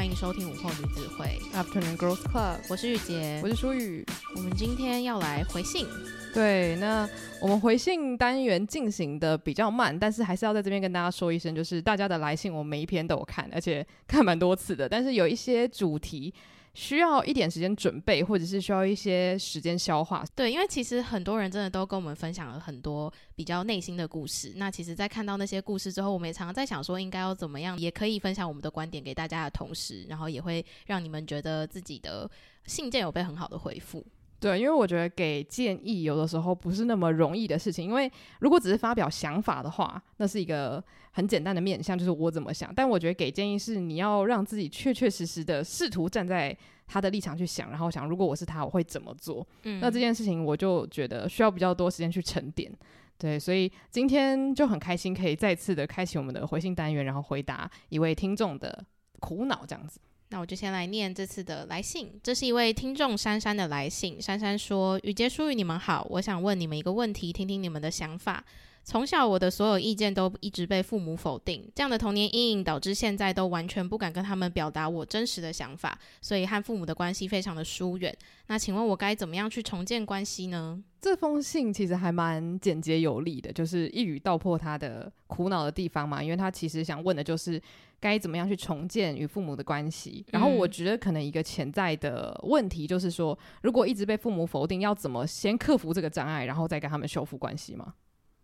欢迎收听午后女子会 Afternoon Girls Club，我是玉洁，我是舒雨，我们今天要来回信。对，那我们回信单元进行的比较慢，但是还是要在这边跟大家说一声，就是大家的来信我每一篇都有看，而且看蛮多次的。但是有一些主题需要一点时间准备，或者是需要一些时间消化。对，因为其实很多人真的都跟我们分享了很多比较内心的故事。那其实，在看到那些故事之后，我们也常常在想说，应该要怎么样，也可以分享我们的观点给大家的同时，然后也会让你们觉得自己的信件有被很好的回复。对，因为我觉得给建议有的时候不是那么容易的事情。因为如果只是发表想法的话，那是一个很简单的面向，就是我怎么想。但我觉得给建议是你要让自己确确实实的试图站在他的立场去想，然后想如果我是他，我会怎么做。嗯，那这件事情我就觉得需要比较多时间去沉淀。对，所以今天就很开心可以再次的开启我们的回信单元，然后回答一位听众的苦恼，这样子。那我就先来念这次的来信，这是一位听众珊珊的来信。珊珊说：“雨洁、舒雨，你们好，我想问你们一个问题，听听你们的想法。从小我的所有意见都一直被父母否定，这样的童年阴影导致现在都完全不敢跟他们表达我真实的想法，所以和父母的关系非常的疏远。那请问我该怎么样去重建关系呢？”这封信其实还蛮简洁有力的，就是一语道破他的苦恼的地方嘛。因为他其实想问的就是。该怎么样去重建与父母的关系？然后我觉得可能一个潜在的问题就是说，如果一直被父母否定，要怎么先克服这个障碍，然后再跟他们修复关系吗？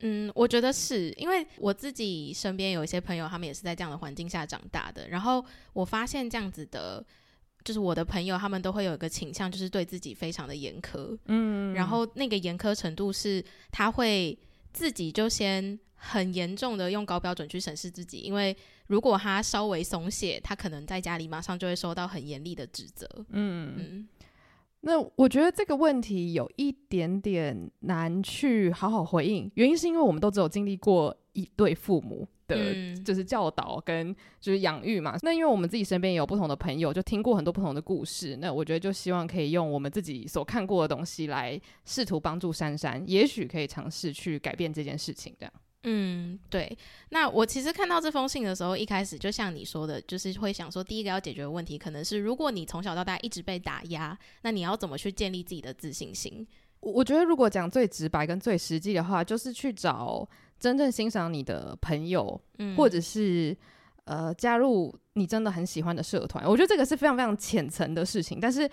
嗯，我觉得是因为我自己身边有一些朋友，他们也是在这样的环境下长大的。然后我发现这样子的，就是我的朋友，他们都会有一个倾向，就是对自己非常的严苛。嗯，然后那个严苛程度是，他会自己就先很严重的用高标准去审视自己，因为。如果他稍微松懈，他可能在家里马上就会受到很严厉的指责。嗯嗯，那我觉得这个问题有一点点难去好好回应，原因是因为我们都只有经历过一对父母的，嗯、就是教导跟就是养育嘛。那因为我们自己身边也有不同的朋友，就听过很多不同的故事。那我觉得就希望可以用我们自己所看过的东西来试图帮助珊珊，也许可以尝试去改变这件事情，这样。嗯，对。那我其实看到这封信的时候，一开始就像你说的，就是会想说，第一个要解决的问题，可能是如果你从小到大一直被打压，那你要怎么去建立自己的自信心？我觉得，如果讲最直白跟最实际的话，就是去找真正欣赏你的朋友，嗯、或者是呃加入你真的很喜欢的社团。我觉得这个是非常非常浅层的事情，但是。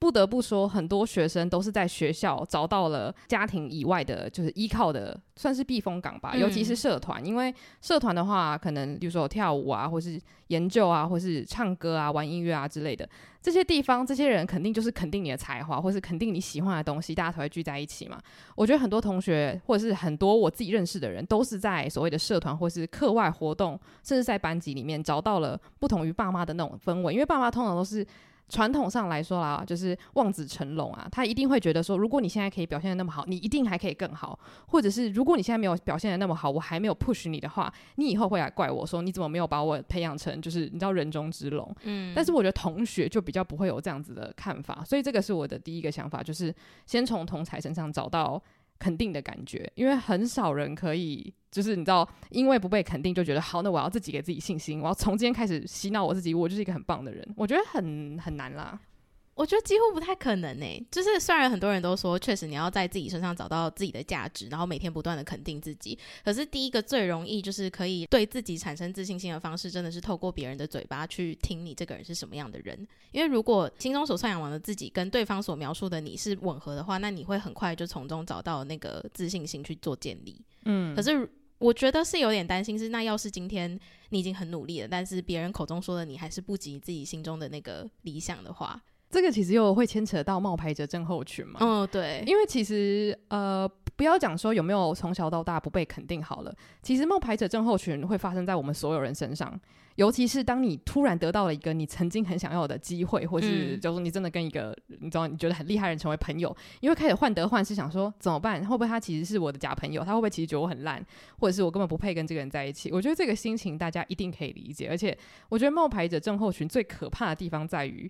不得不说，很多学生都是在学校找到了家庭以外的，就是依靠的，算是避风港吧。嗯、尤其是社团，因为社团的话，可能比如说有跳舞啊，或是研究啊，或是唱歌啊、玩音乐啊之类的这些地方，这些人肯定就是肯定你的才华，或是肯定你喜欢的东西，大家才会聚在一起嘛。我觉得很多同学，或者是很多我自己认识的人，都是在所谓的社团或是课外活动，甚至在班级里面找到了不同于爸妈的那种氛围，因为爸妈通常都是。传统上来说啦，就是望子成龙啊，他一定会觉得说，如果你现在可以表现的那么好，你一定还可以更好，或者是如果你现在没有表现的那么好，我还没有 push 你的话，你以后会来怪我说，你怎么没有把我培养成就是你知道人中之龙？嗯，但是我觉得同学就比较不会有这样子的看法，所以这个是我的第一个想法，就是先从同才身上找到。肯定的感觉，因为很少人可以，就是你知道，因为不被肯定就觉得好，那我要自己给自己信心，我要从今天开始洗脑我自己，我就是一个很棒的人。我觉得很很难啦。我觉得几乎不太可能呢、欸。就是虽然很多人都说，确实你要在自己身上找到自己的价值，然后每天不断的肯定自己。可是第一个最容易就是可以对自己产生自信心的方式，真的是透过别人的嘴巴去听你这个人是什么样的人。因为如果心中所向往的自己跟对方所描述的你是吻合的话，那你会很快就从中找到那个自信心去做建立。嗯，可是我觉得是有点担心，是那要是今天你已经很努力了，但是别人口中说的你还是不及自己心中的那个理想的话，这个其实又会牵扯到冒牌者症候群嘛。嗯，对，因为其实呃。不要讲说有没有从小到大不被肯定好了，其实冒牌者症候群会发生在我们所有人身上，尤其是当你突然得到了一个你曾经很想要的机会，或是就是你真的跟一个你知道你觉得很厉害的人成为朋友，你会开始患得患失，想说怎么办？会不会他其实是我的假朋友？他会不会其实觉得我很烂，或者是我根本不配跟这个人在一起？我觉得这个心情大家一定可以理解，而且我觉得冒牌者症候群最可怕的地方在于，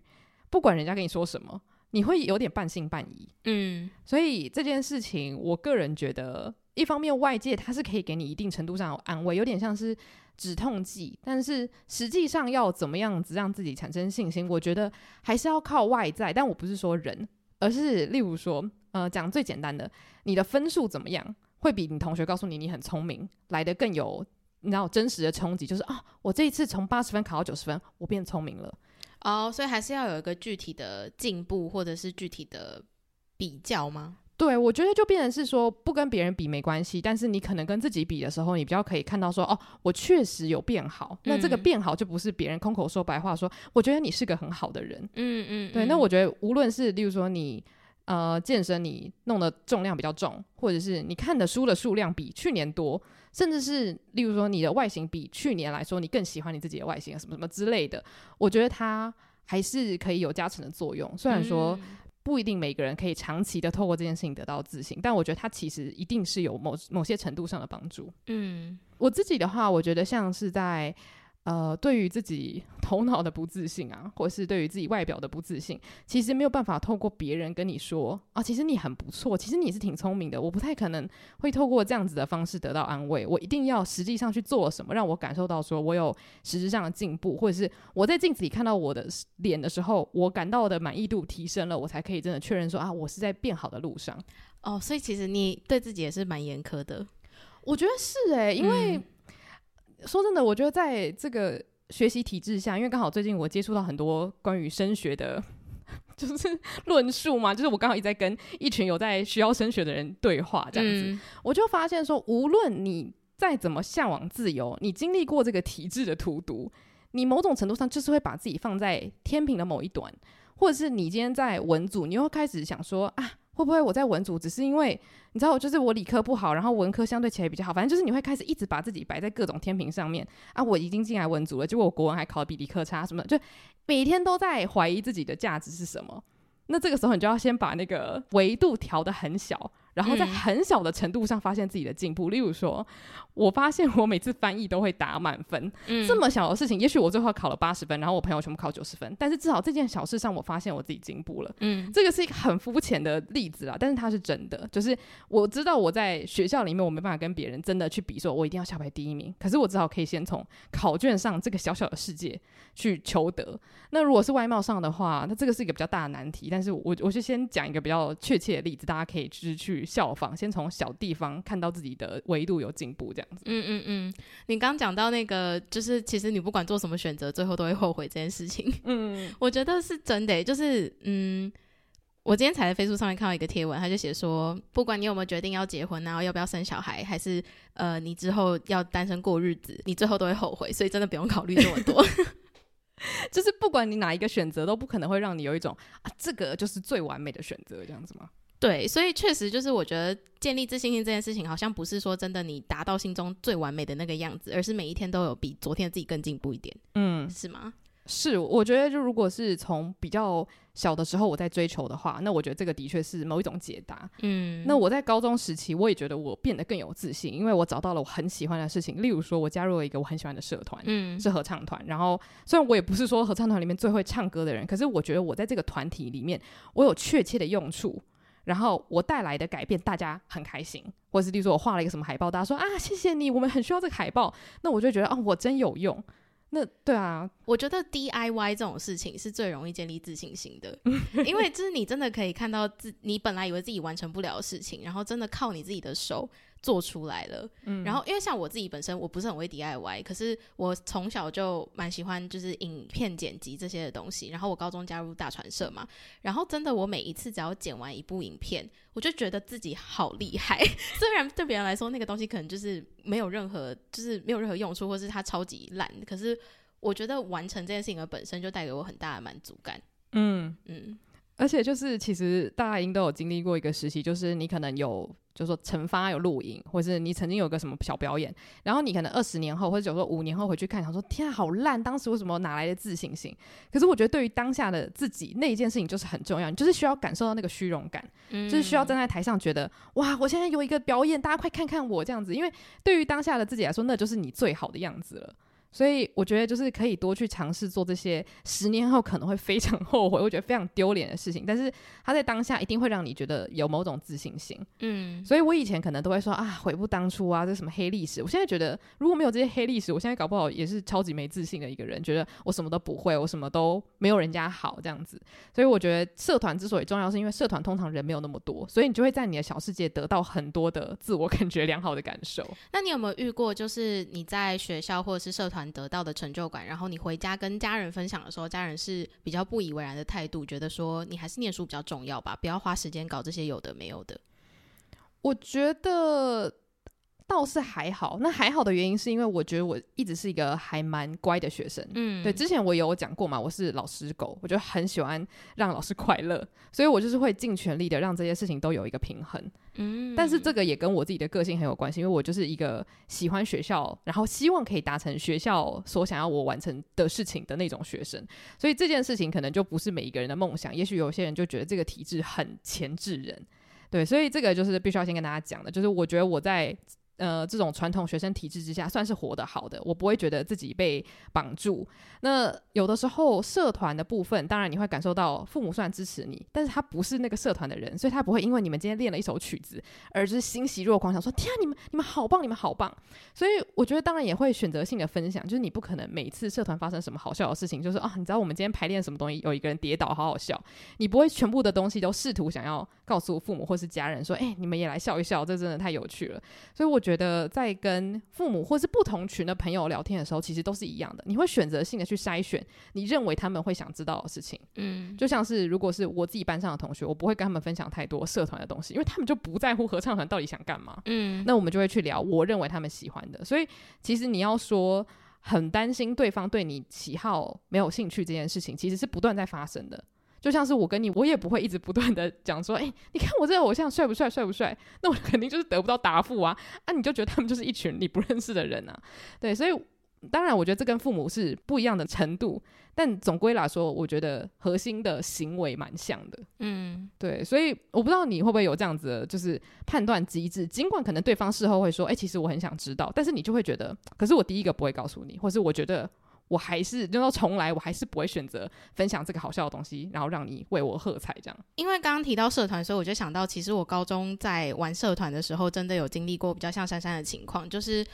不管人家跟你说什么。你会有点半信半疑，嗯，所以这件事情，我个人觉得，一方面外界它是可以给你一定程度上有安慰，有点像是止痛剂，但是实际上要怎么样子让自己产生信心，我觉得还是要靠外在。但我不是说人，而是例如说，呃，讲最简单的，你的分数怎么样，会比你同学告诉你你很聪明来的更有，你知道真实的冲击，就是啊，我这一次从八十分考到九十分，我变聪明了。哦，oh, 所以还是要有一个具体的进步，或者是具体的比较吗？对，我觉得就变成是说，不跟别人比没关系，但是你可能跟自己比的时候，你比较可以看到说，哦，我确实有变好。嗯、那这个变好就不是别人空口说白话说，我觉得你是个很好的人。嗯嗯，对。那我觉得无论是例如说你呃健身，你弄的重量比较重，或者是你看的书的数量比去年多，甚至是例如说你的外形比去年来说你更喜欢你自己的外形啊，什么什么之类的，我觉得它还是可以有加成的作用。虽然说不一定每个人可以长期的透过这件事情得到自信，但我觉得它其实一定是有某某些程度上的帮助。嗯，我自己的话，我觉得像是在。呃，对于自己 头脑的不自信啊，或是对于自己外表的不自信，其实没有办法透过别人跟你说啊，其实你很不错，其实你是挺聪明的。我不太可能会透过这样子的方式得到安慰，我一定要实际上去做什么，让我感受到说我有实质上的进步，或者是我在镜子里看到我的脸的时候，我感到的满意度提升了，我才可以真的确认说啊，我是在变好的路上。哦，所以其实你对自己也是蛮严苛的。我觉得是诶，因为。嗯说真的，我觉得在这个学习体制下，因为刚好最近我接触到很多关于升学的，就是论述嘛，就是我刚好一直在跟一群有在需要升学的人对话，这样子，嗯、我就发现说，无论你再怎么向往自由，你经历过这个体制的荼毒，你某种程度上就是会把自己放在天平的某一端，或者是你今天在文组，你又开始想说啊。会不会我在文组只是因为你知道，就是我理科不好，然后文科相对起来比较好，反正就是你会开始一直把自己摆在各种天平上面啊。我已经进来文组了，结果我国文还考比理科差什么，就每天都在怀疑自己的价值是什么。那这个时候你就要先把那个维度调的很小。然后在很小的程度上发现自己的进步，嗯、例如说，我发现我每次翻译都会打满分，嗯、这么小的事情，也许我最后考了八十分，然后我朋友全部考九十分，但是至少这件小事上，我发现我自己进步了。嗯，这个是一个很肤浅的例子啦，但是它是真的，就是我知道我在学校里面我没办法跟别人真的去比，说我一定要校排第一名，可是我至少可以先从考卷上这个小小的世界去求得。那如果是外貌上的话，那这个是一个比较大的难题，但是我我就先讲一个比较确切的例子，大家可以就是去。效仿，先从小地方看到自己的维度有进步，这样子。嗯嗯嗯，你刚讲到那个，就是其实你不管做什么选择，最后都会后悔这件事情。嗯，我觉得是真的。就是，嗯，我今天才在 Facebook 上面看到一个贴文，他就写说，不管你有没有决定要结婚，然后要不要生小孩，还是呃，你之后要单身过日子，你最后都会后悔。所以真的不用考虑这么多。就是不管你哪一个选择，都不可能会让你有一种啊，这个就是最完美的选择，这样子吗？对，所以确实就是我觉得建立自信心这件事情，好像不是说真的你达到心中最完美的那个样子，而是每一天都有比昨天自己更进步一点。嗯，是吗？是，我觉得就如果是从比较小的时候我在追求的话，那我觉得这个的确是某一种解答。嗯，那我在高中时期，我也觉得我变得更有自信，因为我找到了我很喜欢的事情，例如说我加入了一个我很喜欢的社团，嗯，是合唱团。然后虽然我也不是说合唱团里面最会唱歌的人，可是我觉得我在这个团体里面，我有确切的用处。然后我带来的改变，大家很开心，或者是例如说我画了一个什么海报，大家说啊，谢谢你，我们很需要这个海报，那我就觉得哦，我真有用。那对啊，我觉得 DIY 这种事情是最容易建立自信心的，因为就是你真的可以看到自你本来以为自己完成不了的事情，然后真的靠你自己的手做出来了，嗯，然后因为像我自己本身我不是很会 DIY，可是我从小就蛮喜欢就是影片剪辑这些的东西。然后我高中加入大传社嘛，然后真的我每一次只要剪完一部影片，我就觉得自己好厉害。虽然对别人来说那个东西可能就是没有任何就是没有任何用处，或是它超级烂，可是我觉得完成这件事情的本身就带给我很大的满足感。嗯嗯。而且就是，其实大家应都有经历过一个时期，就是你可能有，就是说成发有录影，或是你曾经有个什么小表演，然后你可能二十年后，或者有时候五年后回去看，想说天啊，好烂，当时为什么哪来的自信心？可是我觉得对于当下的自己，那一件事情就是很重要，你就是需要感受到那个虚荣感，嗯、就是需要站在台上觉得哇，我现在有一个表演，大家快看看我这样子，因为对于当下的自己来说，那就是你最好的样子了。所以我觉得就是可以多去尝试做这些十年后可能会非常后悔，我觉得非常丢脸的事情。但是他在当下一定会让你觉得有某种自信心。嗯，所以我以前可能都会说啊，悔不当初啊，这什么黑历史。我现在觉得如果没有这些黑历史，我现在搞不好也是超级没自信的一个人，觉得我什么都不会，我什么都没有人家好这样子。所以我觉得社团之所以重要，是因为社团通常人没有那么多，所以你就会在你的小世界得到很多的自我感觉良好的感受。那你有没有遇过，就是你在学校或者是社团得到的成就？感，然后你回家跟家人分享的时候，家人是比较不以为然的态度，觉得说你还是念书比较重要吧，不要花时间搞这些有的没有的。我觉得。倒是还好，那还好的原因是因为我觉得我一直是一个还蛮乖的学生。嗯，对，之前我有讲过嘛，我是老师狗，我就很喜欢让老师快乐，所以我就是会尽全力的让这些事情都有一个平衡。嗯，但是这个也跟我自己的个性很有关系，因为我就是一个喜欢学校，然后希望可以达成学校所想要我完成的事情的那种学生，所以这件事情可能就不是每一个人的梦想。也许有些人就觉得这个体制很前置人，对，所以这个就是必须要先跟大家讲的，就是我觉得我在。呃，这种传统学生体制之下，算是活得好的。我不会觉得自己被绑住。那有的时候社团的部分，当然你会感受到父母虽然支持你，但是他不是那个社团的人，所以他不会因为你们今天练了一首曲子，而是欣喜若狂，想说天啊，你们你们好棒，你们好棒。所以我觉得当然也会选择性的分享，就是你不可能每次社团发生什么好笑的事情，就是啊，你知道我们今天排练什么东西，有一个人跌倒，好好笑。你不会全部的东西都试图想要告诉父母或是家人说，哎，你们也来笑一笑，这真的太有趣了。所以我觉得在跟父母或是不同群的朋友聊天的时候，其实都是一样的。你会选择性的去筛选你认为他们会想知道的事情。嗯，就像是如果是我自己班上的同学，我不会跟他们分享太多社团的东西，因为他们就不在乎合唱团到底想干嘛。嗯，那我们就会去聊我认为他们喜欢的。所以其实你要说很担心对方对你喜好没有兴趣这件事情，其实是不断在发生的。就像是我跟你，我也不会一直不断的讲说，哎、欸，你看我这个偶像帅不帅，帅不帅？那我肯定就是得不到答复啊！啊，你就觉得他们就是一群你不认识的人啊？对，所以当然，我觉得这跟父母是不一样的程度，但总归来说，我觉得核心的行为蛮像的。嗯，对，所以我不知道你会不会有这样子的，就是判断机制。尽管可能对方事后会说，哎、欸，其实我很想知道，但是你就会觉得，可是我第一个不会告诉你，或是我觉得。我还是就说重来，我还是不会选择分享这个好笑的东西，然后让你为我喝彩这样。因为刚刚提到社团，所以我就想到，其实我高中在玩社团的时候，真的有经历过比较像珊珊的情况，就是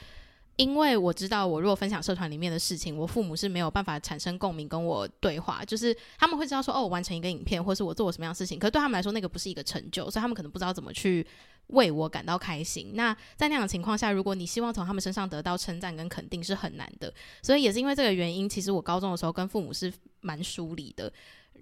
因为我知道，我如果分享社团里面的事情，我父母是没有办法产生共鸣跟我对话，就是他们会知道说，哦，我完成一个影片，或是我做了什么样的事情，可是对他们来说，那个不是一个成就，所以他们可能不知道怎么去。为我感到开心。那在那样的情况下，如果你希望从他们身上得到称赞跟肯定，是很难的。所以也是因为这个原因，其实我高中的时候跟父母是蛮疏离的。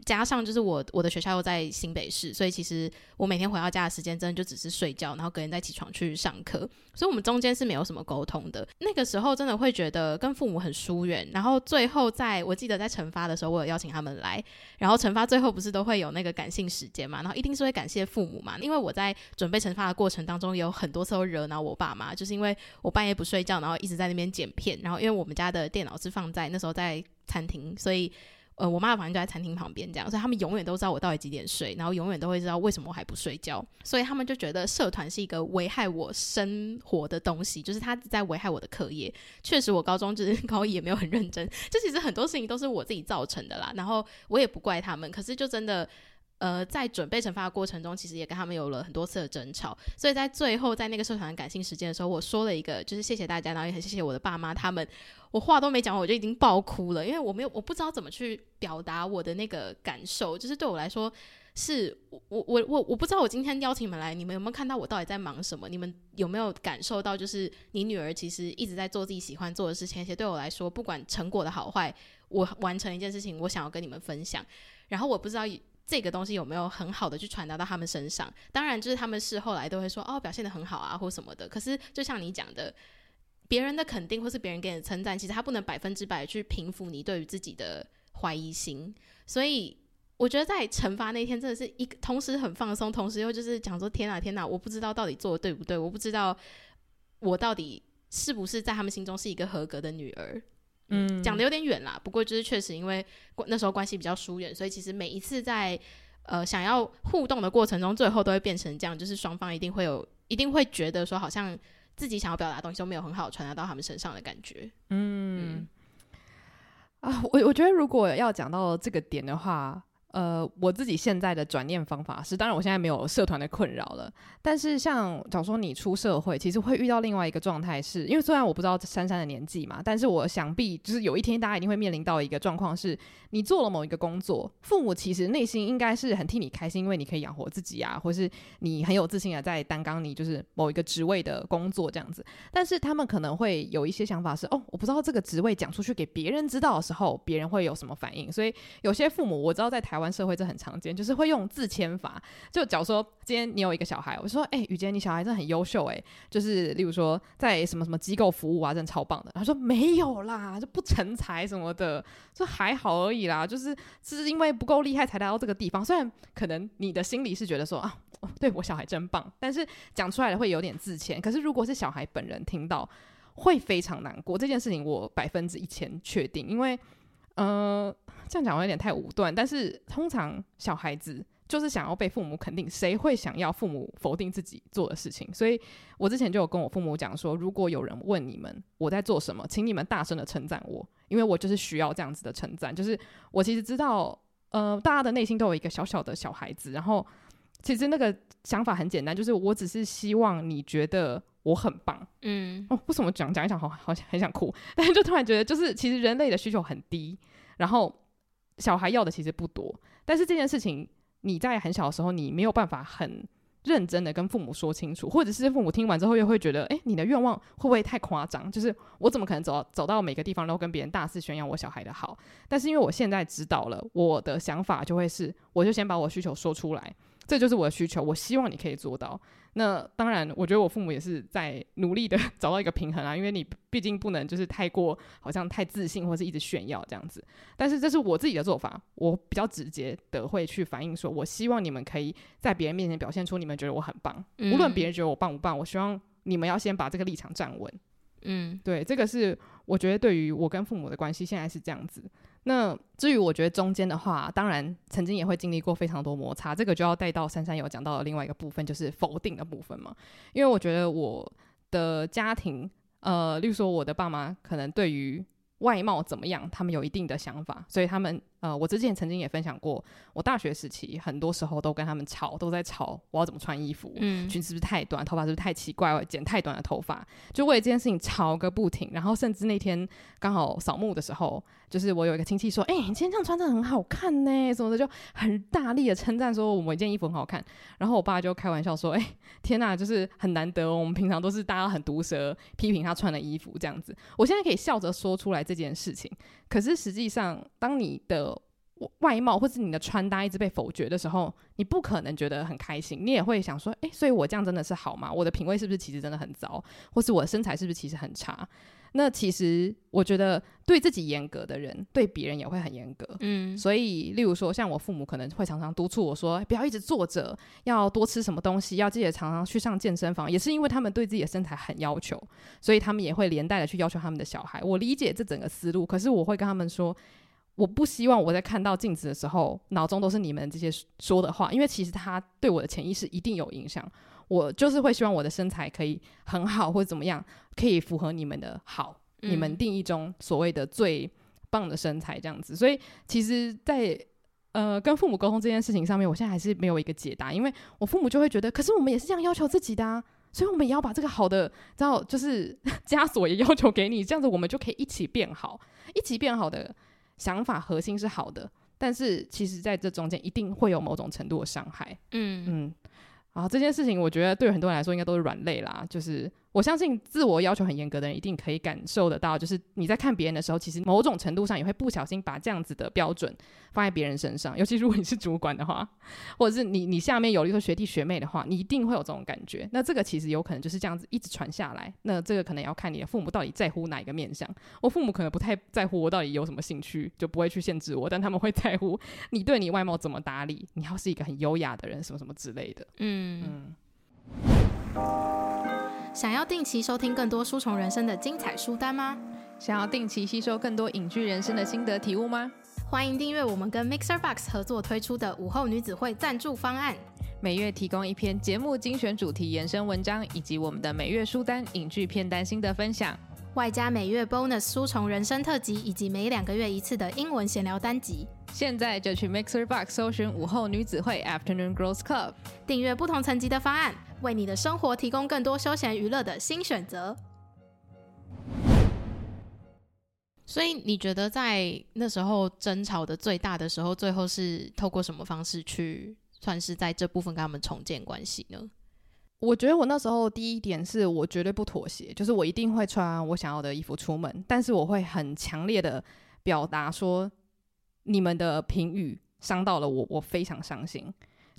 加上就是我我的学校又在新北市，所以其实我每天回到家的时间真的就只是睡觉，然后隔天再起床去上课，所以我们中间是没有什么沟通的。那个时候真的会觉得跟父母很疏远。然后最后在我记得在成发的时候，我有邀请他们来，然后成发最后不是都会有那个感性时间嘛，然后一定是会感谢父母嘛，因为我在准备成发的过程当中，有很多次会惹恼我爸妈，就是因为我半夜不睡觉，然后一直在那边剪片，然后因为我们家的电脑是放在那时候在餐厅，所以。呃，我妈的房间就在餐厅旁边，这样，所以他们永远都知道我到底几点睡，然后永远都会知道为什么我还不睡觉，所以他们就觉得社团是一个危害我生活的东西，就是他在危害我的课业。确实，我高中就是 高一也没有很认真，这其实很多事情都是我自己造成的啦，然后我也不怪他们，可是就真的。呃，在准备惩罚的过程中，其实也跟他们有了很多次的争吵。所以在最后，在那个社团的感性时间的时候，我说了一个，就是谢谢大家，然后也很谢谢我的爸妈他们。我话都没讲完，我就已经爆哭了，因为我没有，我不知道怎么去表达我的那个感受。就是对我来说，是我我我我不知道，我今天邀请你们来，你们有没有看到我到底在忙什么？你们有没有感受到，就是你女儿其实一直在做自己喜欢做的事情，而且对我来说，不管成果的好坏，我完成一件事情，我想要跟你们分享。然后我不知道。这个东西有没有很好的去传达到他们身上？当然，就是他们事后来都会说哦，表现得很好啊，或什么的。可是，就像你讲的，别人的肯定或是别人给你的称赞，其实他不能百分之百去平复你对于自己的怀疑心。所以，我觉得在惩罚那天，真的是一同时很放松，同时又就是讲说：天哪，天哪，我不知道到底做的对不对，我不知道我到底是不是在他们心中是一个合格的女儿。嗯，讲的有点远啦，不过就是确实因为那时候关系比较疏远，所以其实每一次在呃想要互动的过程中，最后都会变成这样，就是双方一定会有，一定会觉得说好像自己想要表达的东西都没有很好传达到他们身上的感觉。嗯，嗯啊，我我觉得如果要讲到这个点的话。呃，我自己现在的转念方法是，当然我现在没有社团的困扰了。但是像假如说你出社会，其实会遇到另外一个状态，是因为虽然我不知道珊珊的年纪嘛，但是我想必就是有一天大家一定会面临到一个状况，是你做了某一个工作，父母其实内心应该是很替你开心，因为你可以养活自己啊，或是你很有自信的在担纲你就是某一个职位的工作这样子。但是他们可能会有一些想法是，哦，我不知道这个职位讲出去给别人知道的时候，别人会有什么反应。所以有些父母我知道在台湾。社会这很常见，就是会用自谦法。就假如说今天你有一个小孩，我说：“哎、欸，雨洁，你小孩真的很优秀，哎，就是例如说在什么什么机构服务啊，真的超棒的。”他说：“没有啦，就不成才什么的，就还好而已啦，就是是因为不够厉害才来到这个地方。虽然可能你的心里是觉得说啊，对我小孩真棒，但是讲出来的会有点自谦。可是如果是小孩本人听到，会非常难过。这件事情我百分之一千确定，因为。”呃，这样讲有点太武断，但是通常小孩子就是想要被父母肯定，谁会想要父母否定自己做的事情？所以我之前就有跟我父母讲说，如果有人问你们我在做什么，请你们大声的称赞我，因为我就是需要这样子的称赞。就是我其实知道，呃，大家的内心都有一个小小的小孩子，然后其实那个想法很简单，就是我只是希望你觉得。我很棒，嗯，哦，为什么讲讲一讲好好像很想哭，但是就突然觉得，就是其实人类的需求很低，然后小孩要的其实不多，但是这件事情你在很小的时候，你没有办法很认真的跟父母说清楚，或者是父母听完之后又会觉得，诶，你的愿望会不会太夸张？就是我怎么可能走到走到每个地方都跟别人大肆宣扬我小孩的好？但是因为我现在知道了，我的想法就会是，我就先把我需求说出来。这就是我的需求，我希望你可以做到。那当然，我觉得我父母也是在 努力的 找到一个平衡啊，因为你毕竟不能就是太过好像太自信，或是一直炫耀这样子。但是这是我自己的做法，我比较直接的会去反映说，我希望你们可以在别人面前表现出你们觉得我很棒，无论别人觉得我棒不棒，我希望你们要先把这个立场站稳。嗯，对，这个是我觉得对于我跟父母的关系现在是这样子。那至于我觉得中间的话，当然曾经也会经历过非常多摩擦，这个就要带到珊珊有讲到的另外一个部分，就是否定的部分嘛。因为我觉得我的家庭，呃，例如说我的爸妈，可能对于外貌怎么样，他们有一定的想法，所以他们。呃，我之前曾经也分享过，我大学时期很多时候都跟他们吵，都在吵我要怎么穿衣服，嗯，裙子是不是太短，头发是不是太奇怪，剪太短的头发，就为了这件事情吵个不停。然后甚至那天刚好扫墓的时候，就是我有一个亲戚说：“哎、欸，你今天这样穿着很好看呢，什么的，就很大力的称赞说我们一件衣服很好看。”然后我爸就开玩笑说：“哎、欸，天哪，就是很难得，我们平常都是大家很毒舌批评他穿的衣服这样子。”我现在可以笑着说出来这件事情，可是实际上当你的外貌或是你的穿搭一直被否决的时候，你不可能觉得很开心，你也会想说，诶，所以我这样真的是好吗？我的品味是不是其实真的很糟，或是我的身材是不是其实很差？那其实我觉得对自己严格的人，对别人也会很严格。嗯，所以例如说，像我父母可能会常常督促我说，不要一直坐着，要多吃什么东西，要记得常常去上健身房，也是因为他们对自己的身材很要求，所以他们也会连带的去要求他们的小孩。我理解这整个思路，可是我会跟他们说。我不希望我在看到镜子的时候，脑中都是你们这些说的话，因为其实它对我的潜意识一定有影响。我就是会希望我的身材可以很好，或者怎么样，可以符合你们的好，嗯、你们定义中所谓的最棒的身材这样子。所以，其实，在呃，跟父母沟通这件事情上面，我现在还是没有一个解答，因为我父母就会觉得，可是我们也是这样要求自己的啊，所以我们也要把这个好的，然后就是 枷锁也要求给你，这样子我们就可以一起变好，一起变好的想法核心是好的，但是其实在这中间一定会有某种程度的伤害，嗯嗯，然后这件事情我觉得对很多人来说应该都是软肋啦，就是。我相信自我要求很严格的人一定可以感受得到，就是你在看别人的时候，其实某种程度上也会不小心把这样子的标准放在别人身上。尤其如果你是主管的话，或者是你你下面有一个学弟学妹的话，你一定会有这种感觉。那这个其实有可能就是这样子一直传下来。那这个可能要看你的父母到底在乎哪一个面相。我父母可能不太在乎我到底有什么兴趣，就不会去限制我，但他们会在乎你对你外貌怎么打理，你要是一个很优雅的人，什么什么之类的。嗯嗯。想要定期收听更多书虫人生的精彩书单吗？想要定期吸收更多影剧人生的心得体悟吗？欢迎订阅我们跟 Mixer Box 合作推出的午后女子会赞助方案，每月提供一篇节目精选主题延伸文章，以及我们的每月书单影剧片单心得分享，外加每月 Bonus 书虫人生特辑，以及每两个月一次的英文闲聊单集。现在就去 Mixer Box 搜寻午后女子会 Afternoon Girls Club，订阅不同层级的方案。为你的生活提供更多休闲娱乐的新选择。所以你觉得在那时候争吵的最大的时候，最后是透过什么方式去算是在这部分跟他们重建关系呢？我觉得我那时候第一点是我绝对不妥协，就是我一定会穿我想要的衣服出门，但是我会很强烈的表达说，你们的评语伤到了我，我非常伤心。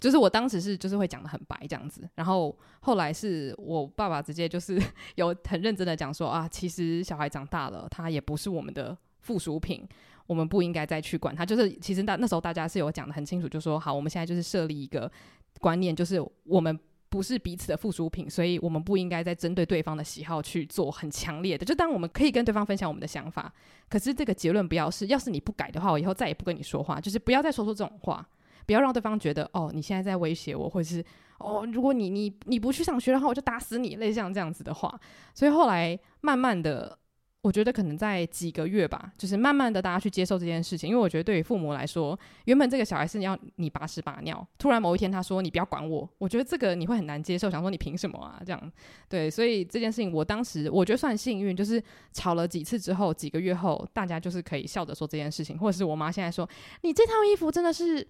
就是我当时是就是会讲得很白这样子，然后后来是我爸爸直接就是 有很认真的讲说啊，其实小孩长大了，他也不是我们的附属品，我们不应该再去管他。就是其实那那时候大家是有讲得很清楚，就说好，我们现在就是设立一个观念，就是我们不是彼此的附属品，所以我们不应该再针对对方的喜好去做很强烈的。就当我们可以跟对方分享我们的想法，可是这个结论不要是，要是你不改的话，我以后再也不跟你说话，就是不要再说出这种话。不要让对方觉得哦，你现在在威胁我，或者是哦，如果你你你不去上学的话，我就打死你，类似像这样子的话。所以后来慢慢的。我觉得可能在几个月吧，就是慢慢的大家去接受这件事情，因为我觉得对于父母来说，原本这个小孩是要你把屎把尿，突然某一天他说你不要管我，我觉得这个你会很难接受，想说你凭什么啊？这样，对，所以这件事情我当时我觉得算幸运，就是吵了几次之后，几个月后大家就是可以笑着说这件事情，或者是我妈现在说你这套衣服真的是。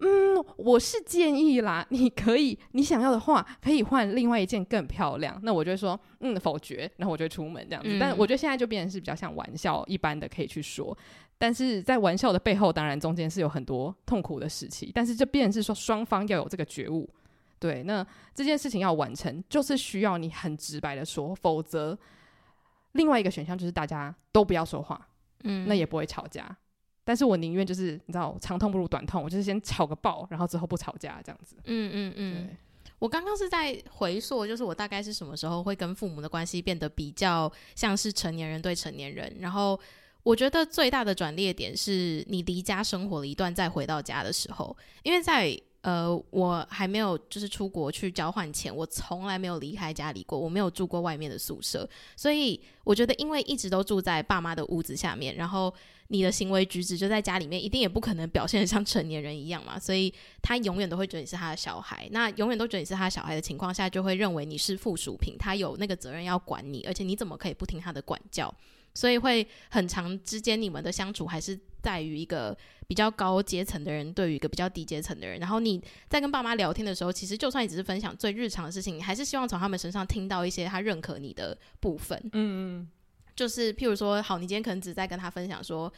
嗯，我是建议啦，你可以，你想要的话可以换另外一件更漂亮。那我就会说，嗯，否决。然后我就出门这样子。嗯、但我觉得现在就变成是比较像玩笑一般的可以去说，但是在玩笑的背后，当然中间是有很多痛苦的时期。但是就变成是说双方要有这个觉悟，对，那这件事情要完成，就是需要你很直白的说，否则另外一个选项就是大家都不要说话，嗯，那也不会吵架。但是我宁愿就是你知道，长痛不如短痛，我就是先吵个爆，然后之后不吵架这样子。嗯嗯嗯。对我刚刚是在回溯，就是我大概是什么时候会跟父母的关系变得比较像是成年人对成年人。然后我觉得最大的转捩点是你离家生活了一段再回到家的时候，因为在。呃，我还没有就是出国去交换前，我从来没有离开家里过，我没有住过外面的宿舍，所以我觉得，因为一直都住在爸妈的屋子下面，然后你的行为举止就在家里面，一定也不可能表现得像成年人一样嘛，所以他永远都会觉得你是他的小孩，那永远都觉得你是他的小孩的情况下，就会认为你是附属品，他有那个责任要管你，而且你怎么可以不听他的管教？所以会很长之间，你们的相处还是在于一个比较高阶层的人对于一个比较低阶层的人。然后你在跟爸妈聊天的时候，其实就算你只是分享最日常的事情，你还是希望从他们身上听到一些他认可你的部分。嗯嗯，就是譬如说，好，你今天可能只在跟他分享说。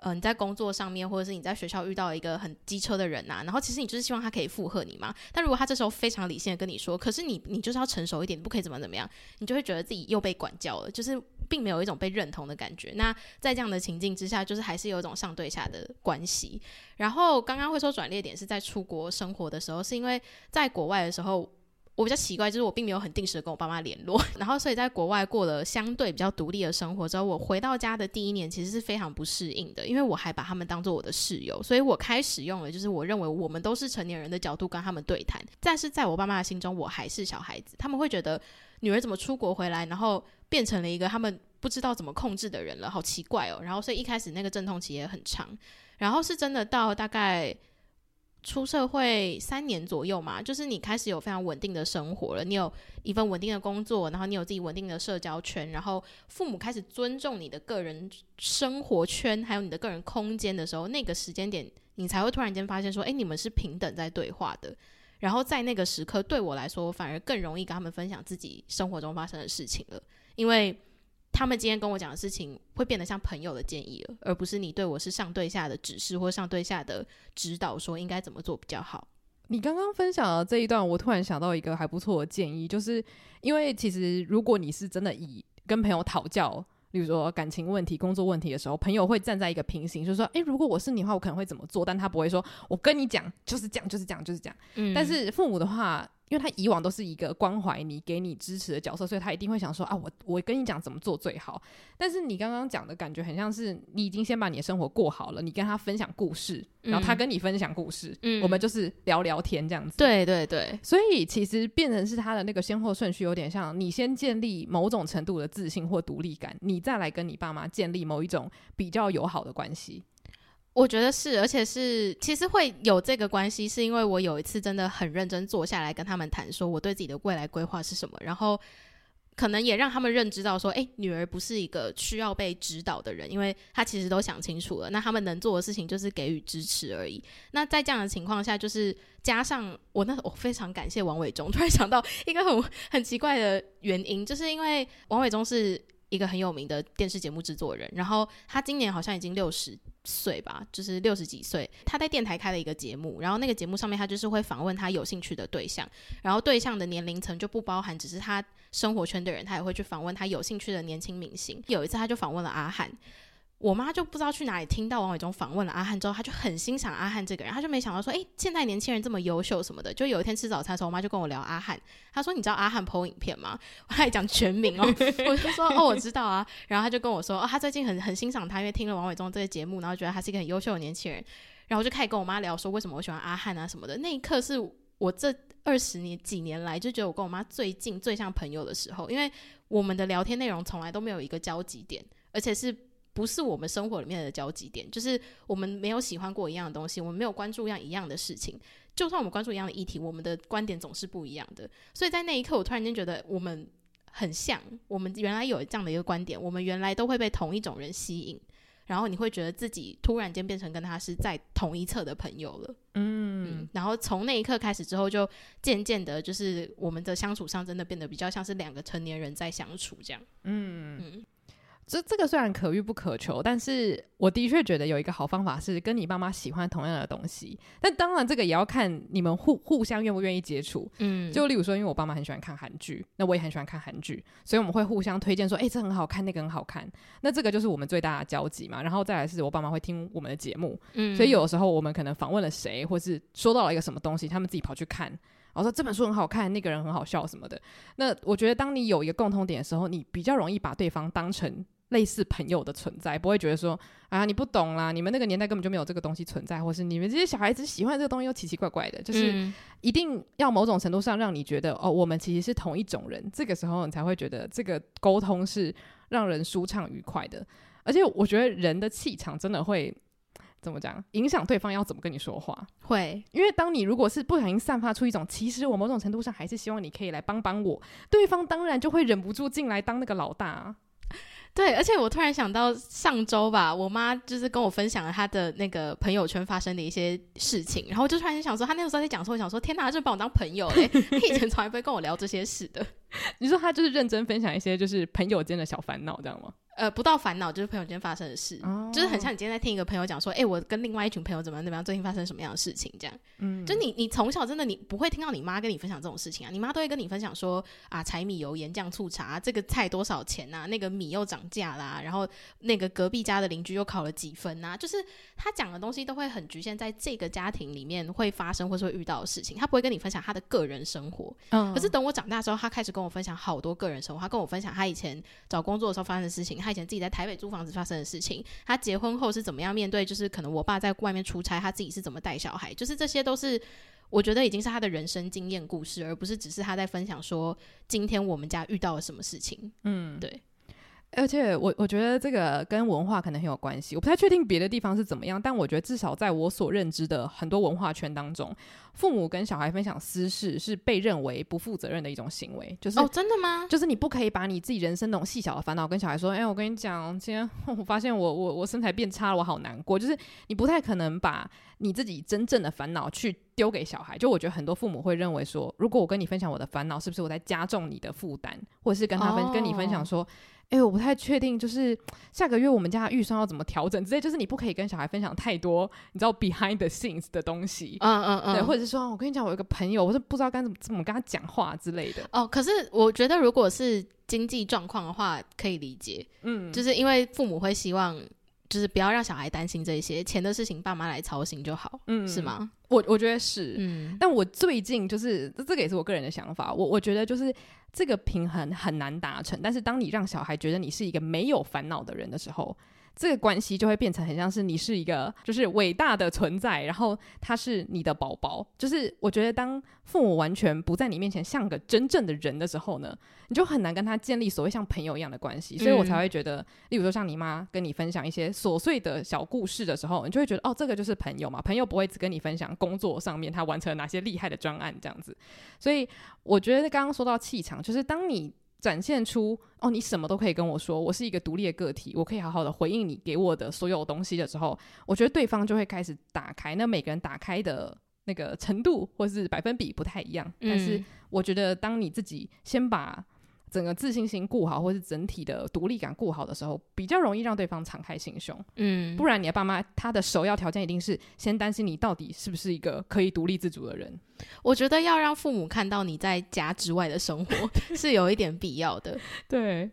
嗯、呃，你在工作上面，或者是你在学校遇到一个很机车的人呐、啊，然后其实你就是希望他可以附和你嘛。但如果他这时候非常理性的跟你说，可是你你就是要成熟一点，不可以怎么怎么样，你就会觉得自己又被管教了，就是并没有一种被认同的感觉。那在这样的情境之下，就是还是有一种上对下的关系。然后刚刚会说转捩点是在出国生活的时候，是因为在国外的时候。我比较奇怪，就是我并没有很定时的跟我爸妈联络，然后所以在国外过了相对比较独立的生活之后，我回到家的第一年其实是非常不适应的，因为我还把他们当做我的室友，所以我开始用了就是我认为我们都是成年人的角度跟他们对谈，但是在我爸妈的心中我还是小孩子，他们会觉得女儿怎么出国回来，然后变成了一个他们不知道怎么控制的人了，好奇怪哦，然后所以一开始那个阵痛期也很长，然后是真的到大概。出社会三年左右嘛，就是你开始有非常稳定的生活了，你有一份稳定的工作，然后你有自己稳定的社交圈，然后父母开始尊重你的个人生活圈，还有你的个人空间的时候，那个时间点，你才会突然间发现说，诶，你们是平等在对话的。然后在那个时刻，对我来说，我反而更容易跟他们分享自己生活中发生的事情了，因为他们今天跟我讲的事情会变得像朋友的建议了，而不是你对我是上对下的指示或上对下的指导，说应该怎么做比较好。你刚刚分享的这一段，我突然想到一个还不错的建议，就是因为其实如果你是真的以跟朋友讨教。比如说感情问题、工作问题的时候，朋友会站在一个平行，就是说，诶，如果我是你的话，我可能会怎么做？但他不会说，我跟你讲，就是这样，就是这样，就是这样。但是父母的话。因为他以往都是一个关怀你、给你支持的角色，所以他一定会想说啊，我我跟你讲怎么做最好。但是你刚刚讲的感觉很像是你已经先把你的生活过好了，你跟他分享故事，嗯、然后他跟你分享故事，嗯，我们就是聊聊天这样子。对对对，所以其实变成是他的那个先后顺序有点像，你先建立某种程度的自信或独立感，你再来跟你爸妈建立某一种比较友好的关系。我觉得是，而且是其实会有这个关系，是因为我有一次真的很认真坐下来跟他们谈，说我对自己的未来规划是什么，然后可能也让他们认知到说，诶，女儿不是一个需要被指导的人，因为她其实都想清楚了，那他们能做的事情就是给予支持而已。那在这样的情况下，就是加上我那我非常感谢王伟忠，突然想到一个很很奇怪的原因，就是因为王伟忠是一个很有名的电视节目制作人，然后他今年好像已经六十岁吧，就是六十几岁。他在电台开了一个节目，然后那个节目上面他就是会访问他有兴趣的对象，然后对象的年龄层就不包含只是他生活圈的人，他也会去访问他有兴趣的年轻明星。有一次他就访问了阿汉。我妈就不知道去哪里听到王伟忠访问了阿汉之后，她就很欣赏阿汉这个人，她就没想到说，诶、现在年轻人这么优秀什么的。就有一天吃早餐的时候，我妈就跟我聊阿汉，她说：“你知道阿汉 po 影片吗？”我还讲全名哦，我就说：“哦，我知道啊。”然后她就跟我说：“哦，她最近很很欣赏他，因为听了王伟忠这个节目，然后觉得他是一个很优秀的年轻人。”然后就开始跟我妈聊说为什么我喜欢阿汉啊什么的。那一刻是我这二十年几年来就觉得我跟我妈最近最像朋友的时候，因为我们的聊天内容从来都没有一个交集点，而且是。不是我们生活里面的交集点，就是我们没有喜欢过一样的东西，我们没有关注一样一样的事情。就算我们关注一样的议题，我们的观点总是不一样的。所以在那一刻，我突然间觉得我们很像。我们原来有这样的一个观点，我们原来都会被同一种人吸引，然后你会觉得自己突然间变成跟他是在同一侧的朋友了。嗯，嗯，然后从那一刻开始之后，就渐渐的，就是我们的相处上真的变得比较像是两个成年人在相处这样。嗯嗯。这这个虽然可遇不可求，但是我的确觉得有一个好方法是跟你爸妈喜欢同样的东西。但当然，这个也要看你们互互相愿不愿意接触。嗯，就例如说，因为我爸妈很喜欢看韩剧，那我也很喜欢看韩剧，所以我们会互相推荐说，哎，这很好看，那个很好看。那这个就是我们最大的交集嘛。然后再来是我爸妈会听我们的节目，嗯，所以有的时候我们可能访问了谁，或是说到了一个什么东西，他们自己跑去看，然后说这本书很好看，那个人很好笑什么的。那我觉得，当你有一个共同点的时候，你比较容易把对方当成。类似朋友的存在，不会觉得说啊，你不懂啦，你们那个年代根本就没有这个东西存在，或是你们这些小孩子喜欢这个东西又奇奇怪怪的，就是一定要某种程度上让你觉得哦，我们其实是同一种人，这个时候你才会觉得这个沟通是让人舒畅愉快的。而且我觉得人的气场真的会怎么讲，影响对方要怎么跟你说话，会，因为当你如果是不小心散发出一种其实我某种程度上还是希望你可以来帮帮我，对方当然就会忍不住进来当那个老大。对，而且我突然想到上周吧，我妈就是跟我分享了她的那个朋友圈发生的一些事情，然后我就突然想说，她那个时候在讲说，我想说，天哪，就把我当朋友哎，她以前从来不会跟我聊这些事的。你说她就是认真分享一些就是朋友间的小烦恼，这样吗？呃，不到烦恼，就是朋友间发生的事，oh. 就是很像你今天在听一个朋友讲说，哎、欸，我跟另外一群朋友怎么样怎么样，最近发生什么样的事情，这样。嗯，就你你从小真的你不会听到你妈跟你分享这种事情啊，你妈都会跟你分享说啊，柴米油盐酱醋茶，这个菜多少钱啊，那个米又涨价啦，然后那个隔壁家的邻居又考了几分啊，就是他讲的东西都会很局限在这个家庭里面会发生或是会遇到的事情，他不会跟你分享他的个人生活。嗯，可是等我长大之后，他开始跟我分享好多个人生活，他跟我分享他以前找工作的时候发生的事情，他以前自己在台北。租房子发生的事情，他结婚后是怎么样面对？就是可能我爸在外面出差，他自己是怎么带小孩？就是这些都是我觉得已经是他的人生经验故事，而不是只是他在分享说今天我们家遇到了什么事情。嗯，对。而且我我觉得这个跟文化可能很有关系，我不太确定别的地方是怎么样，但我觉得至少在我所认知的很多文化圈当中，父母跟小孩分享私事是被认为不负责任的一种行为。就是哦，真的吗？就是你不可以把你自己人生那种细小的烦恼跟小孩说，哎、欸，我跟你讲，今天 我发现我我我身材变差了，我好难过。就是你不太可能把你自己真正的烦恼去丢给小孩。就我觉得很多父母会认为说，如果我跟你分享我的烦恼，是不是我在加重你的负担，或者是跟他分、哦、跟你分享说。哎、欸，我不太确定，就是下个月我们家的预算要怎么调整之类，就是你不可以跟小孩分享太多，你知道 behind the scenes 的东西，嗯嗯嗯，对，或者是说，我跟你讲，我有一个朋友，我是不知道该怎么怎么跟他讲话之类的。哦，可是我觉得如果是经济状况的话，可以理解，嗯，就是因为父母会希望。就是不要让小孩担心这些钱的事情，爸妈来操心就好，嗯，是吗？我我觉得是，嗯，但我最近就是这个也是我个人的想法，我我觉得就是这个平衡很难达成，但是当你让小孩觉得你是一个没有烦恼的人的时候。这个关系就会变成很像是你是一个就是伟大的存在，然后他是你的宝宝。就是我觉得当父母完全不在你面前像个真正的人的时候呢，你就很难跟他建立所谓像朋友一样的关系。所以我才会觉得，嗯、例如说像你妈跟你分享一些琐碎的小故事的时候，你就会觉得哦，这个就是朋友嘛。朋友不会只跟你分享工作上面他完成了哪些厉害的专案这样子。所以我觉得刚刚说到气场，就是当你。展现出哦，你什么都可以跟我说，我是一个独立的个体，我可以好好的回应你给我的所有东西的时候，我觉得对方就会开始打开。那每个人打开的那个程度或是百分比不太一样，嗯，但是我觉得当你自己先把。整个自信心顾好，或是整体的独立感顾好的时候，比较容易让对方敞开心胸。嗯，不然你的爸妈他的首要条件一定是先担心你到底是不是一个可以独立自主的人。我觉得要让父母看到你在家之外的生活 是有一点必要的。对。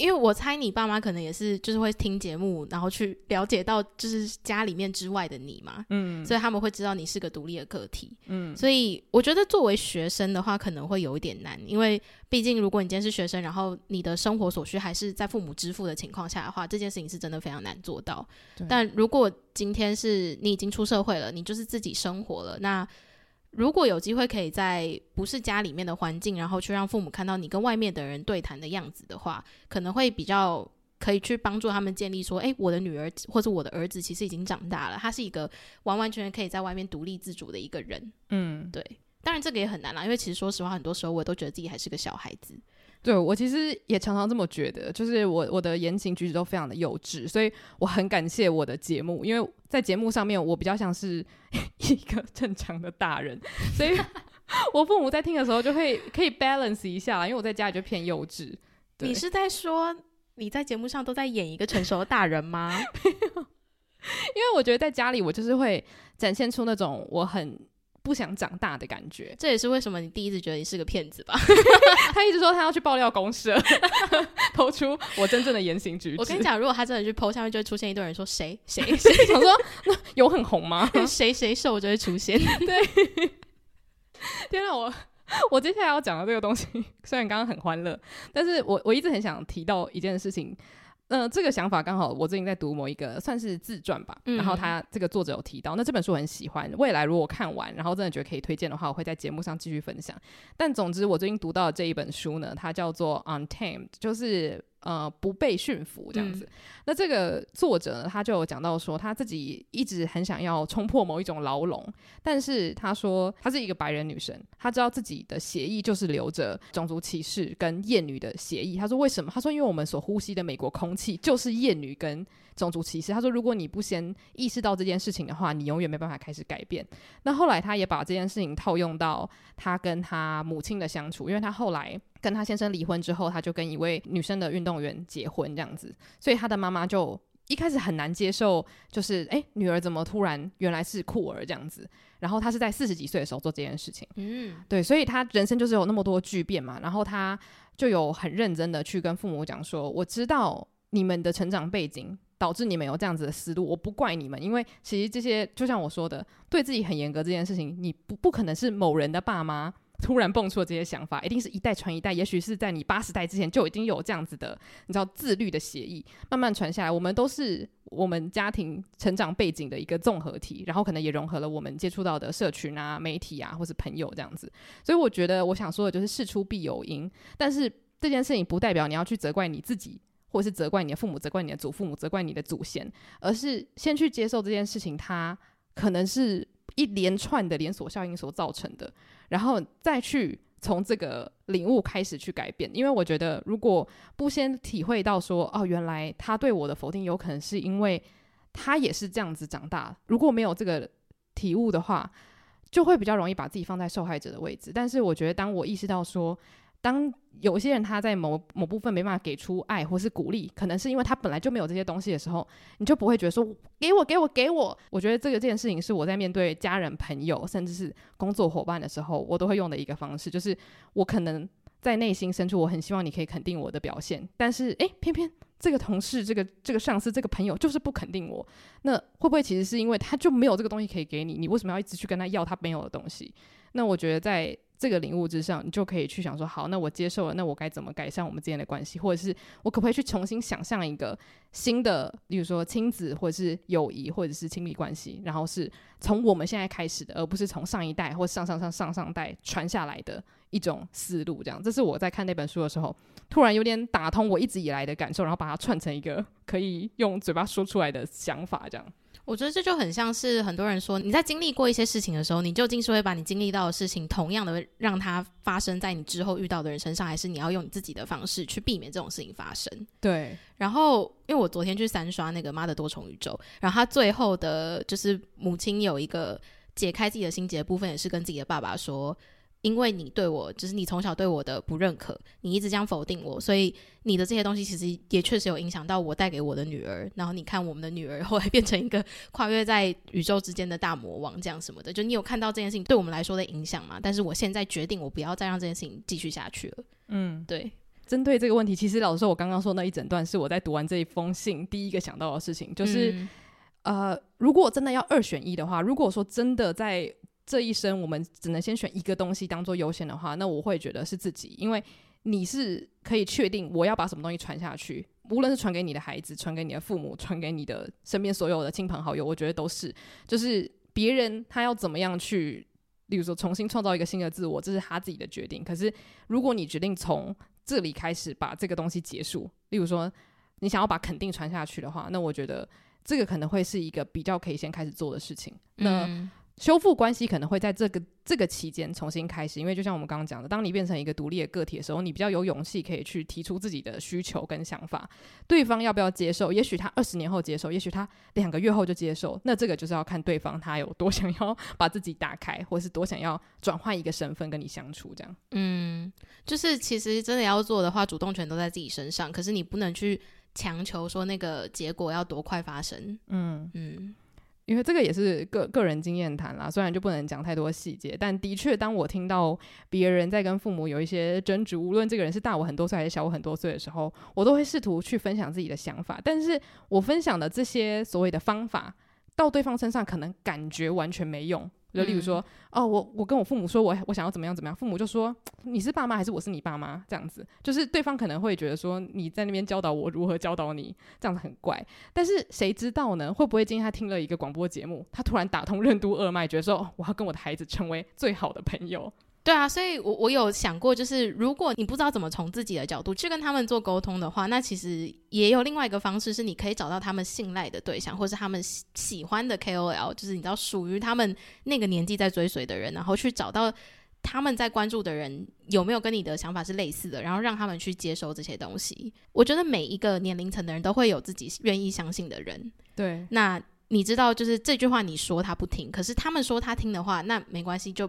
因为我猜你爸妈可能也是，就是会听节目，然后去了解到就是家里面之外的你嘛，嗯，所以他们会知道你是个独立的个体，嗯，所以我觉得作为学生的话，可能会有一点难，因为毕竟如果你今天是学生，然后你的生活所需还是在父母支付的情况下的话，这件事情是真的非常难做到。但如果今天是你已经出社会了，你就是自己生活了，那。如果有机会可以在不是家里面的环境，然后去让父母看到你跟外面的人对谈的样子的话，可能会比较可以去帮助他们建立说，哎，我的女儿或者我的儿子其实已经长大了，他是一个完完全全可以在外面独立自主的一个人。嗯，对。当然这个也很难啦，因为其实说实话，很多时候我都觉得自己还是个小孩子。对，我其实也常常这么觉得，就是我我的言行举止都非常的幼稚，所以我很感谢我的节目，因为在节目上面我比较像是 一个正常的大人，所以 我父母在听的时候就会可以 balance 一下，因为我在家里就偏幼稚。你是在说你在节目上都在演一个成熟的大人吗？因为我觉得在家里我就是会展现出那种我很。不想长大的感觉，这也是为什么你第一次觉得你是个骗子吧？他一直说他要去爆料公社，偷出我真正的言行举止。我跟你讲，如果他真的去 PO，下面就会出现一堆人说谁谁谁，想说那有很红吗？谁谁瘦就会出现。对，天哪，我我接下来要讲的这个东西，虽然刚刚很欢乐，但是我我一直很想提到一件事情。嗯、呃，这个想法刚好我最近在读某一个算是自传吧，嗯、然后他这个作者有提到，那这本书我很喜欢，未来如果看完，然后真的觉得可以推荐的话，我会在节目上继续分享。但总之，我最近读到的这一本书呢，它叫做《Untamed》，就是。呃，不被驯服这样子。嗯、那这个作者呢，他就有讲到说，他自己一直很想要冲破某一种牢笼，但是他说，他是一个白人女生，他知道自己的协议就是留着种族歧视跟厌女的协议。他说为什么？他说因为我们所呼吸的美国空气就是厌女跟种族歧视。他说如果你不先意识到这件事情的话，你永远没办法开始改变。那后来他也把这件事情套用到他跟他母亲的相处，因为他后来。跟他先生离婚之后，他就跟一位女生的运动员结婚这样子，所以他的妈妈就一开始很难接受，就是诶，女儿怎么突然原来是酷儿这样子。然后他是在四十几岁的时候做这件事情，嗯，对，所以他人生就是有那么多巨变嘛。然后他就有很认真的去跟父母讲说，我知道你们的成长背景导致你们有这样子的思路，我不怪你们，因为其实这些就像我说的，对自己很严格这件事情，你不不可能是某人的爸妈。突然蹦出了这些想法，一定是一代传一代。也许是在你八十代之前就已经有这样子的，你知道自律的协议慢慢传下来。我们都是我们家庭成长背景的一个综合体，然后可能也融合了我们接触到的社群啊、媒体啊，或是朋友这样子。所以我觉得，我想说的就是事出必有因。但是这件事情不代表你要去责怪你自己。或者是责怪你的父母、责怪你的祖父母、责怪你的祖先，而是先去接受这件事情，它可能是一连串的连锁效应所造成的，然后再去从这个领悟开始去改变。因为我觉得，如果不先体会到说，哦，原来他对我的否定有可能是因为他也是这样子长大，如果没有这个体悟的话，就会比较容易把自己放在受害者的位置。但是我觉得，当我意识到说，当有些人他在某某部分没办法给出爱或是鼓励，可能是因为他本来就没有这些东西的时候，你就不会觉得说给我给我给我。我觉得这个这件事情是我在面对家人、朋友，甚至是工作伙伴的时候，我都会用的一个方式，就是我可能在内心深处，我很希望你可以肯定我的表现，但是诶，偏偏这个同事、这个这个上司、这个朋友就是不肯定我，那会不会其实是因为他就没有这个东西可以给你？你为什么要一直去跟他要他没有的东西？那我觉得在。这个领悟之上，你就可以去想说，好，那我接受了，那我该怎么改善我们之间的关系，或者是我可不可以去重新想象一个新的，比如说亲子，或者是友谊，或者是亲密关系，然后是从我们现在开始的，而不是从上一代或上上上上上代传下来的一种思路。这样，这是我在看那本书的时候，突然有点打通我一直以来的感受，然后把它串成一个可以用嘴巴说出来的想法，这样。我觉得这就很像是很多人说，你在经历过一些事情的时候，你究竟是会把你经历到的事情同样的让它发生在你之后遇到的人身上，还是你要用你自己的方式去避免这种事情发生？对。然后，因为我昨天去三刷那个《妈的多重宇宙》，然后他最后的就是母亲有一个解开自己的心结的部分，也是跟自己的爸爸说。因为你对我，就是你从小对我的不认可，你一直这样否定我，所以你的这些东西其实也确实有影响到我带给我的女儿。然后你看，我们的女儿 后来变成一个跨越在宇宙之间的大魔王，这样什么的，就你有看到这件事情对我们来说的影响吗？但是我现在决定，我不要再让这件事情继续下去了。嗯，对。针对这个问题，其实老实说，我刚刚说那一整段是我在读完这一封信第一个想到的事情，就是、嗯、呃，如果真的要二选一的话，如果说真的在。这一生我们只能先选一个东西当做优先的话，那我会觉得是自己，因为你是可以确定我要把什么东西传下去，无论是传给你的孩子、传给你的父母、传给你的身边所有的亲朋好友，我觉得都是，就是别人他要怎么样去，例如说重新创造一个新的自我，这是他自己的决定。可是如果你决定从这里开始把这个东西结束，例如说你想要把肯定传下去的话，那我觉得这个可能会是一个比较可以先开始做的事情。那。修复关系可能会在这个这个期间重新开始，因为就像我们刚刚讲的，当你变成一个独立的个体的时候，你比较有勇气可以去提出自己的需求跟想法。对方要不要接受？也许他二十年后接受，也许他两个月后就接受。那这个就是要看对方他有多想要 把自己打开，或是多想要转换一个身份跟你相处。这样，嗯，就是其实真的要做的话，主动权都在自己身上，可是你不能去强求说那个结果要多快发生。嗯嗯。因为这个也是个个人经验谈啦，虽然就不能讲太多细节，但的确，当我听到别人在跟父母有一些争执，无论这个人是大我很多岁还是小我很多岁的时候，我都会试图去分享自己的想法。但是我分享的这些所谓的方法，到对方身上可能感觉完全没用。就例如说，嗯、哦，我我跟我父母说我我想要怎么样怎么样，父母就说你是爸妈还是我是你爸妈这样子，就是对方可能会觉得说你在那边教导我如何教导你，这样子很怪。但是谁知道呢？会不会今天他听了一个广播节目，他突然打通任督二脉，觉得说、哦、我要跟我的孩子成为最好的朋友。对啊，所以我我有想过，就是如果你不知道怎么从自己的角度去跟他们做沟通的话，那其实也有另外一个方式，是你可以找到他们信赖的对象，或是他们喜喜欢的 KOL，就是你知道属于他们那个年纪在追随的人，然后去找到他们在关注的人有没有跟你的想法是类似的，然后让他们去接收这些东西。我觉得每一个年龄层的人都会有自己愿意相信的人。对，那你知道，就是这句话你说他不听，可是他们说他听的话，那没关系，就。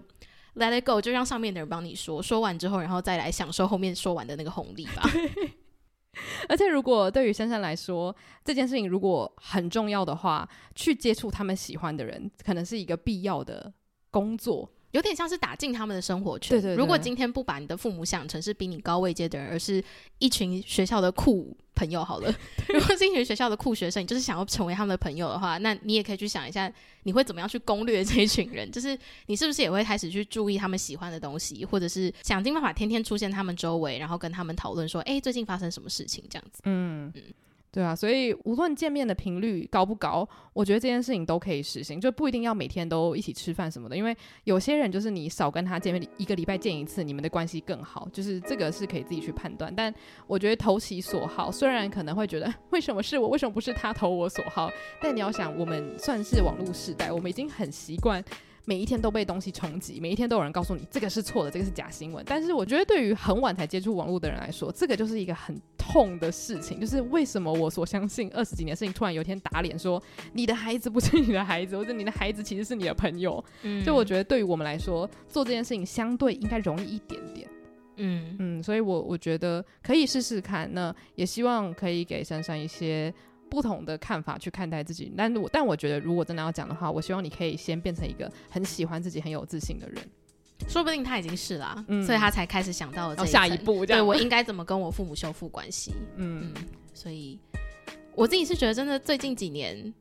Let it go，就让上面的人帮你说，说完之后，然后再来享受后面说完的那个红利吧。而且，如果对于珊珊来说，这件事情如果很重要的话，去接触他们喜欢的人，可能是一个必要的工作。有点像是打进他们的生活圈。对对对。如果今天不把你的父母想成是比你高位阶的人，而是一群学校的酷朋友好了。如果是一群学校的酷学生，你就是想要成为他们的朋友的话，那你也可以去想一下，你会怎么样去攻略这一群人？就是你是不是也会开始去注意他们喜欢的东西，或者是想尽办法天天出现他们周围，然后跟他们讨论说，哎，最近发生什么事情这样子？嗯嗯。对啊，所以无论见面的频率高不高，我觉得这件事情都可以实行，就不一定要每天都一起吃饭什么的。因为有些人就是你少跟他见面，一个礼拜见一次，你们的关系更好，就是这个是可以自己去判断。但我觉得投其所好，虽然可能会觉得 为什么是我，为什么不是他投我所好，但你要想，我们算是网络时代，我们已经很习惯。每一天都被东西冲击，每一天都有人告诉你这个是错的，这个是假新闻。但是我觉得，对于很晚才接触网络的人来说，这个就是一个很痛的事情。就是为什么我所相信二十几年的事情，突然有一天打脸说你的孩子不是你的孩子，或者你的孩子其实是你的朋友。嗯，就我觉得对于我们来说，做这件事情相对应该容易一点点。嗯嗯，所以我我觉得可以试试看。那也希望可以给珊珊一些。不同的看法去看待自己，但我但我觉得，如果真的要讲的话，我希望你可以先变成一个很喜欢自己、很有自信的人。说不定他已经是啦，嗯、所以他才开始想到了这下一步，对我应该怎么跟我父母修复关系。嗯，嗯，所以我自己是觉得，真的最近几年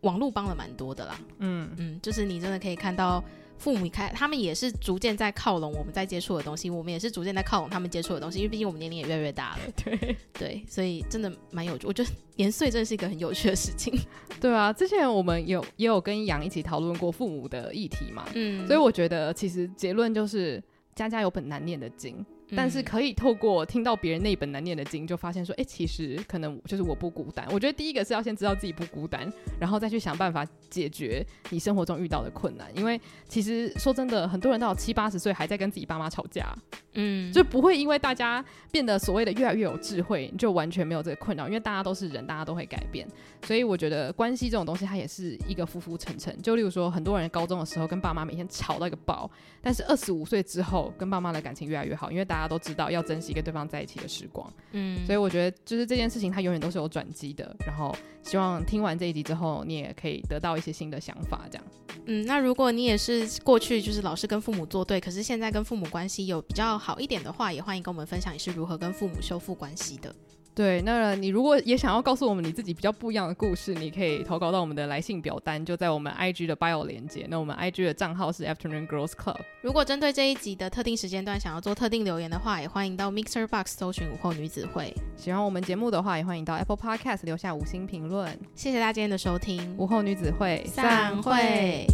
网络帮了蛮多的啦。嗯嗯，就是你真的可以看到。父母开，他们也是逐渐在靠拢我们在接触的东西，我们也是逐渐在靠拢他们接触的东西，因为毕竟我们年龄也越来越大了。对对，所以真的蛮有趣，我觉得年岁真的是一个很有趣的事情。对啊，之前我们有也有跟杨一起讨论过父母的议题嘛，嗯，所以我觉得其实结论就是家家有本难念的经。但是可以透过听到别人那本难念的经，就发现说，哎、欸，其实可能就是我不孤单。我觉得第一个是要先知道自己不孤单，然后再去想办法解决你生活中遇到的困难。因为其实说真的，很多人到七八十岁还在跟自己爸妈吵架，嗯，就不会因为大家变得所谓的越来越有智慧，就完全没有这个困扰。因为大家都是人，大家都会改变。所以我觉得关系这种东西，它也是一个浮浮沉沉。就例如说，很多人高中的时候跟爸妈每天吵到一个爆，但是二十五岁之后跟爸妈的感情越来越好，因为大家都知道要珍惜跟对方在一起的时光。嗯，所以我觉得就是这件事情，它永远都是有转机的。然后希望听完这一集之后，你也可以得到一些新的想法，这样。嗯，那如果你也是过去就是老是跟父母作对，可是现在跟父母关系有比较好一点的话，也欢迎跟我们分享你是如何跟父母修复关系的。对，那你如果也想要告诉我们你自己比较不一样的故事，你可以投稿到我们的来信表单，就在我们 IG 的 bio 连接。那我们 IG 的账号是 Afternoon Girls Club。如果针对这一集的特定时间段想要做特定留言的话，也欢迎到 Mixer Box 搜寻午后女子会。喜欢我们节目的话，也欢迎到 Apple Podcast 留下五星评论。谢谢大家今天的收听，午后女子会散会。